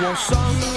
我伤了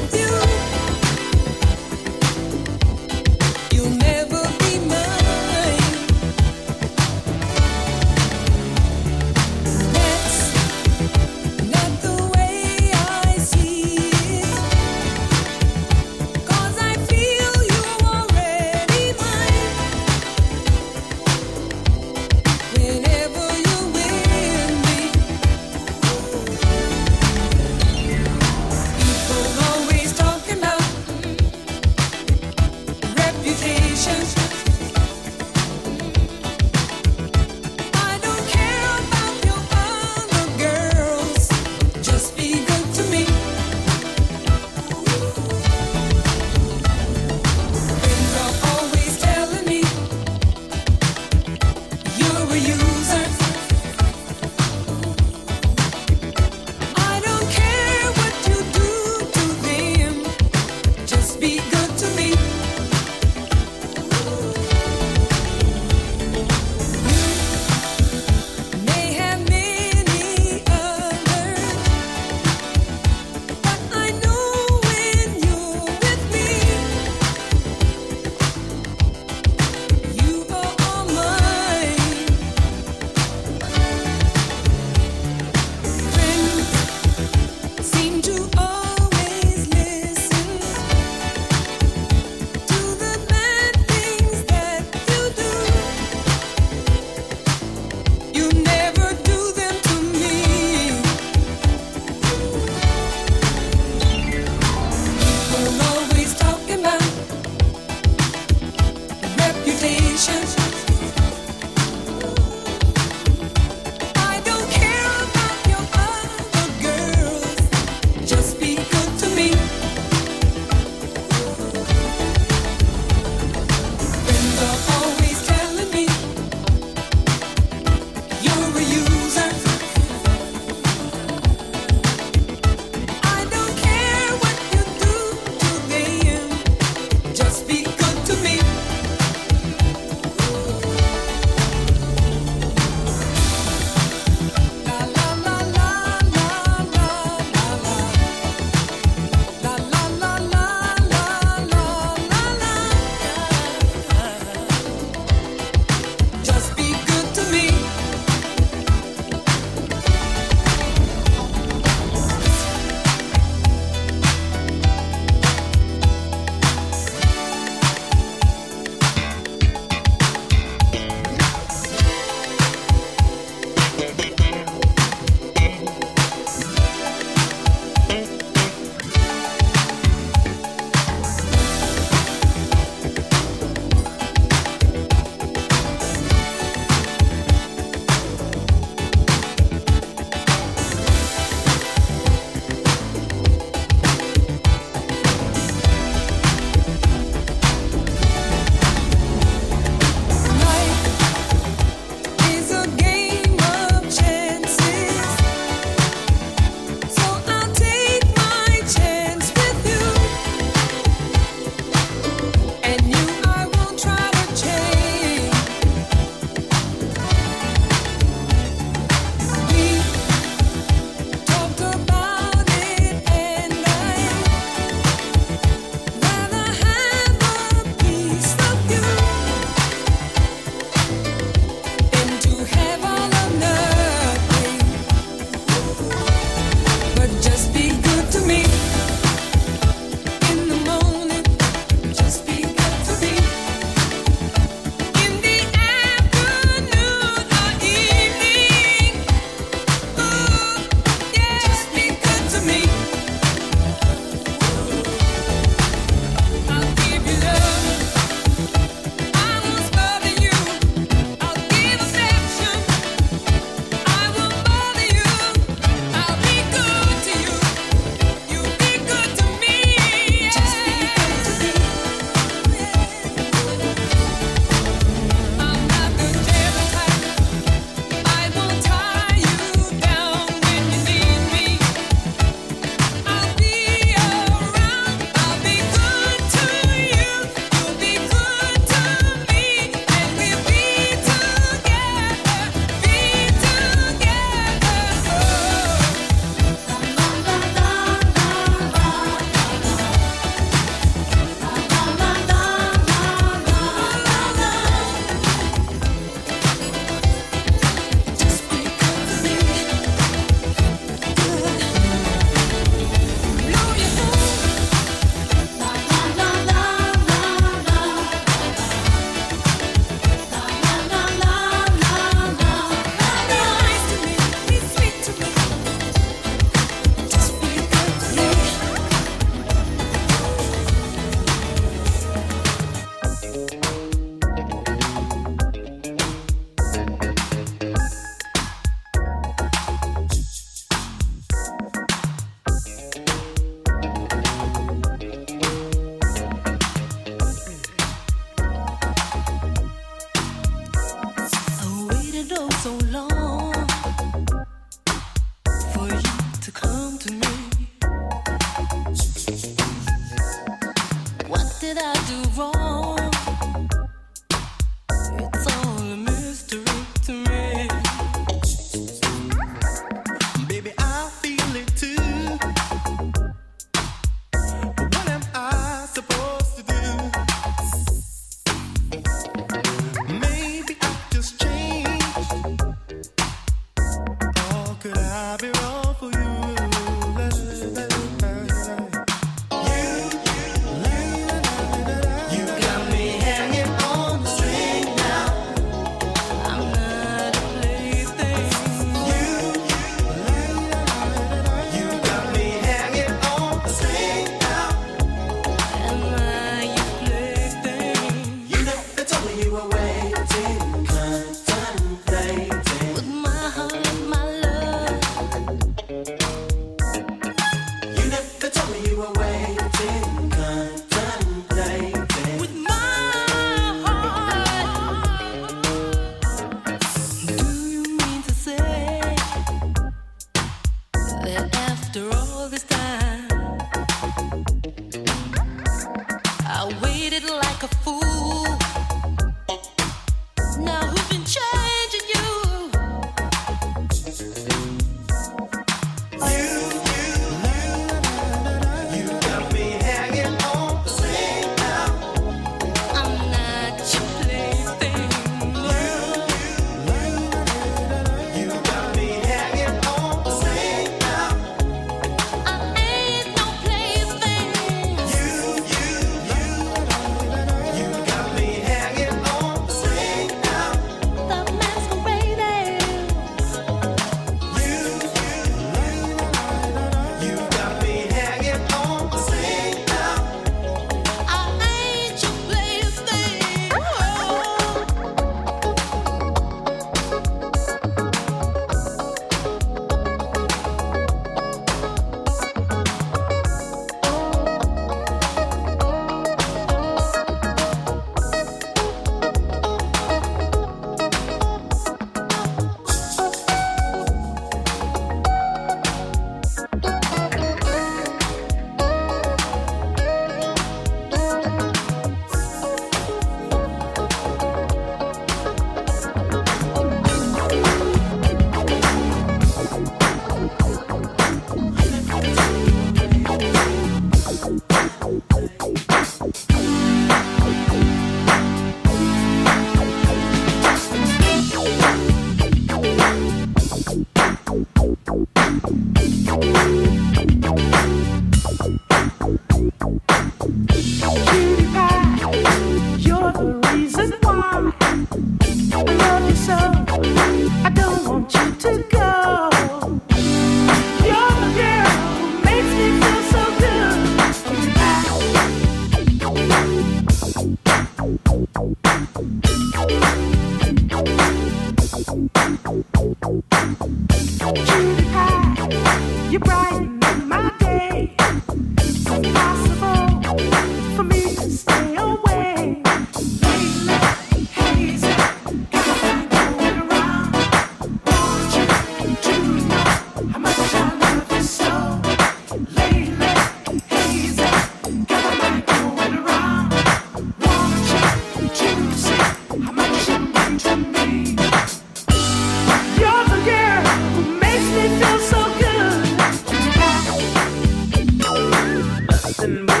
somebody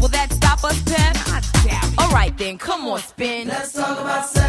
Will that stop us, Pep? All right then, come on, spin. Let's talk about sex.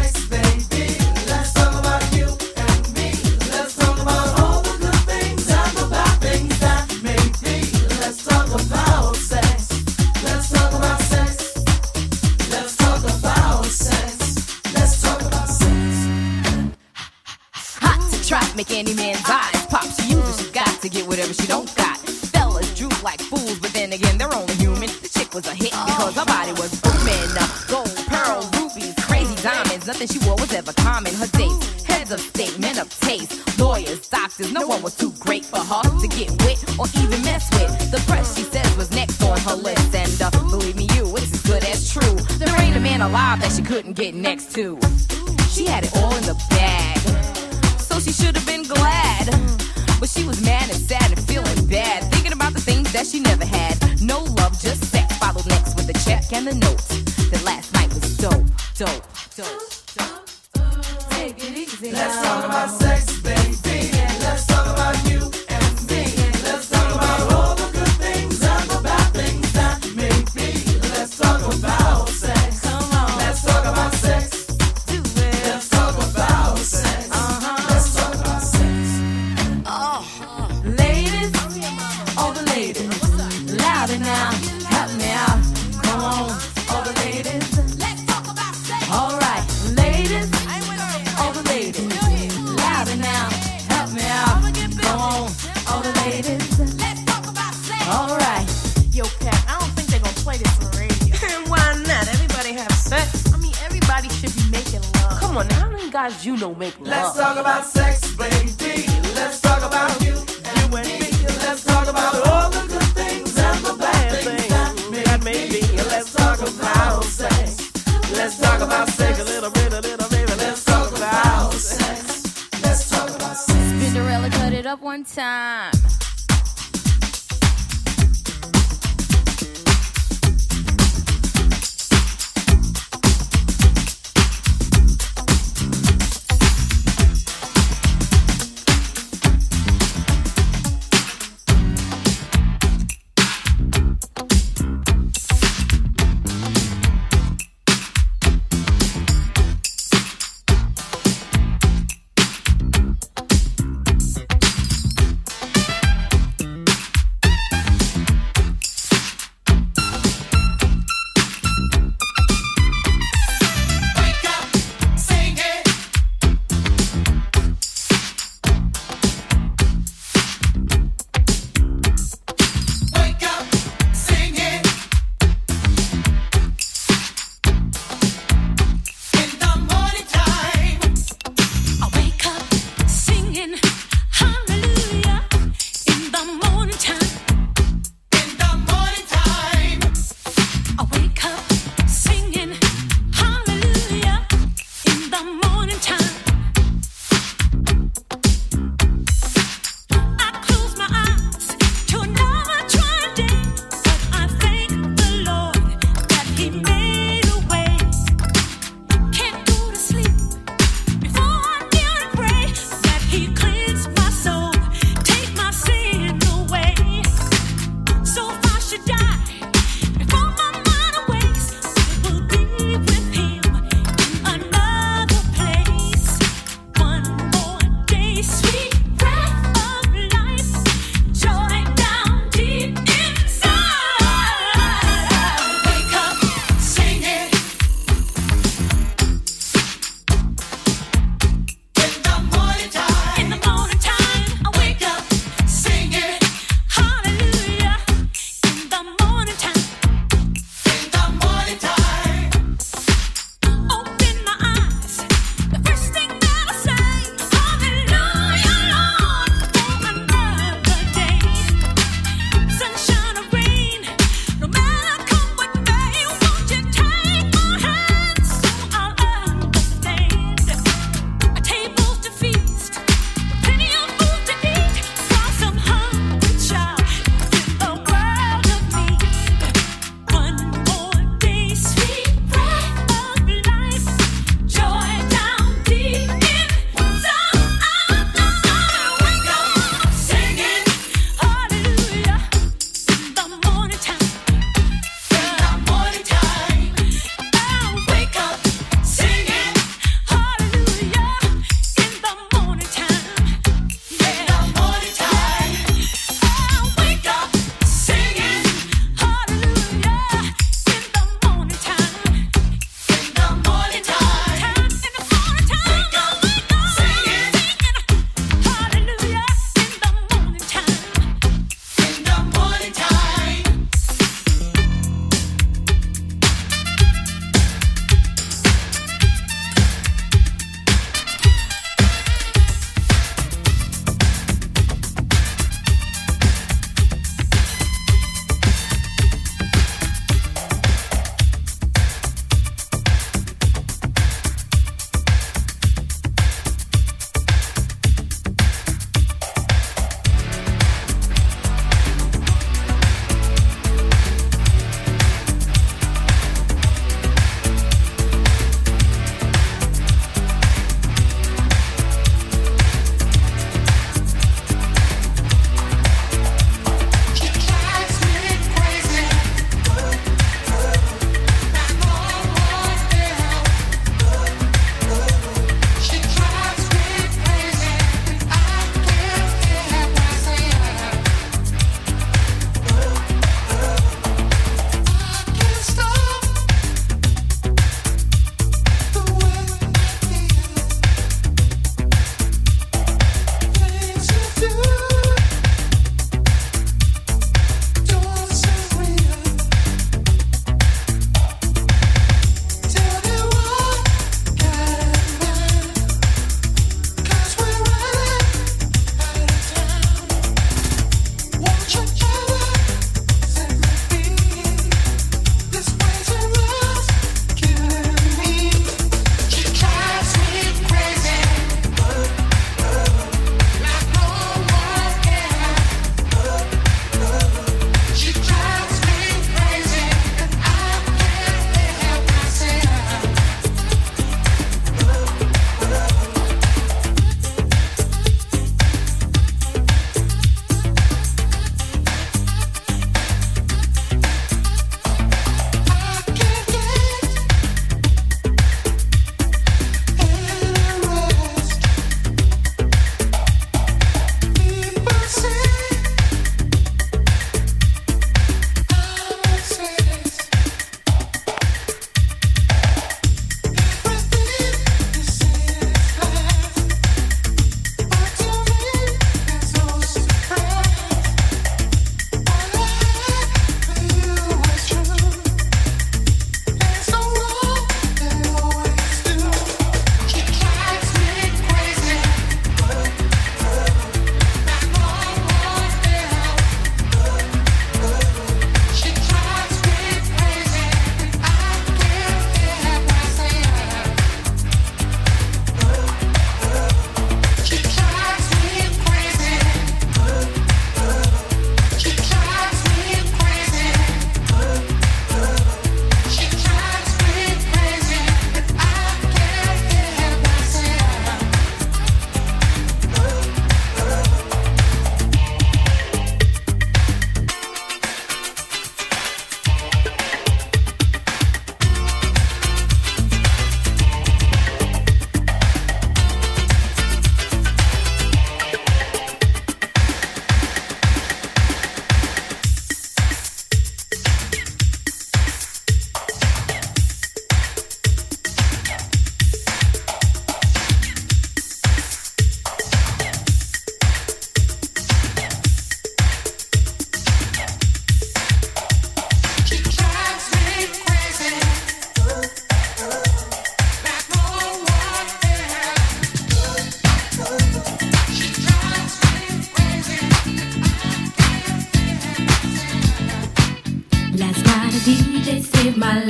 Last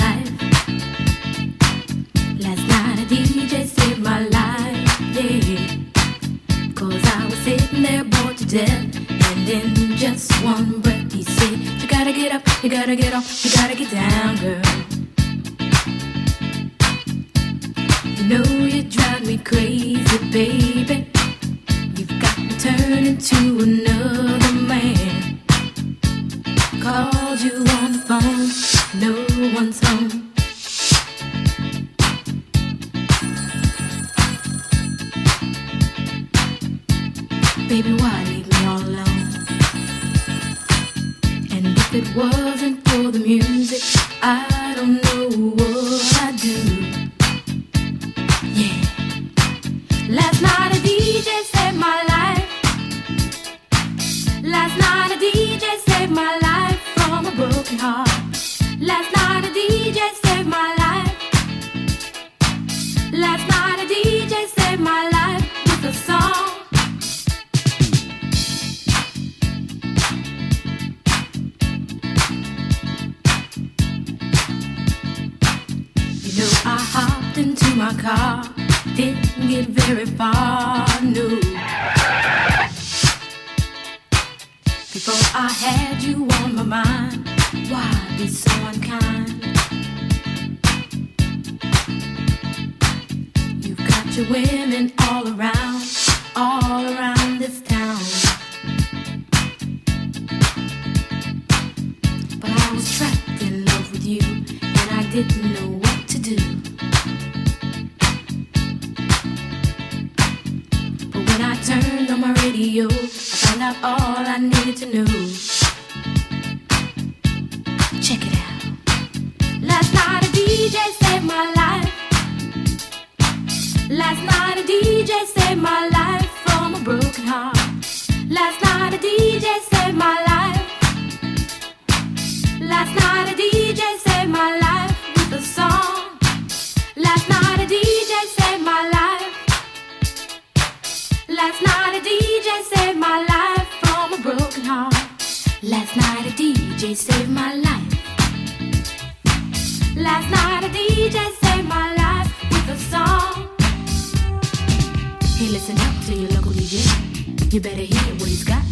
night a DJ saved my life, yeah. Cause I was sitting there bored to death. And in just one breath, he said, You gotta get up, you gotta get up." Saved my life. Last night a DJ saved my life with a song. Hey, listen up to your local DJ. You better hear what he's got.